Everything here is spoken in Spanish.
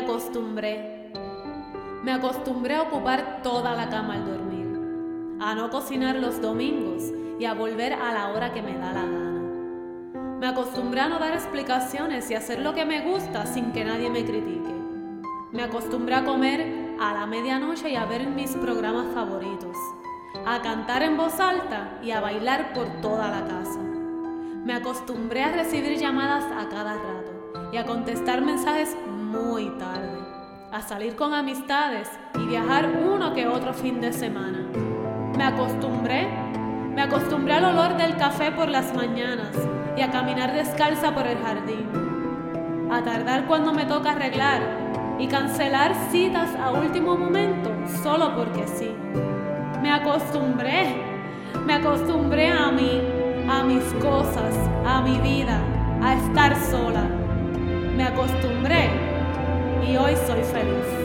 acostumbré. Me acostumbré a ocupar toda la cama al dormir, a no cocinar los domingos y a volver a la hora que me da la gana. Me acostumbré a no dar explicaciones y hacer lo que me gusta sin que nadie me critique. Me acostumbré a comer a la medianoche y a ver mis programas favoritos, a cantar en voz alta y a bailar por toda la casa. Me acostumbré a recibir llamadas a cada rato y a contestar mensajes muy tarde, a salir con amistades y viajar uno que otro fin de semana. Me acostumbré, me acostumbré al olor del café por las mañanas y a caminar descalza por el jardín, a tardar cuando me toca arreglar y cancelar citas a último momento solo porque sí. Me acostumbré, me acostumbré a mí, a mis cosas, a mi vida, a estar sola acostumbré y hoy soy feliz.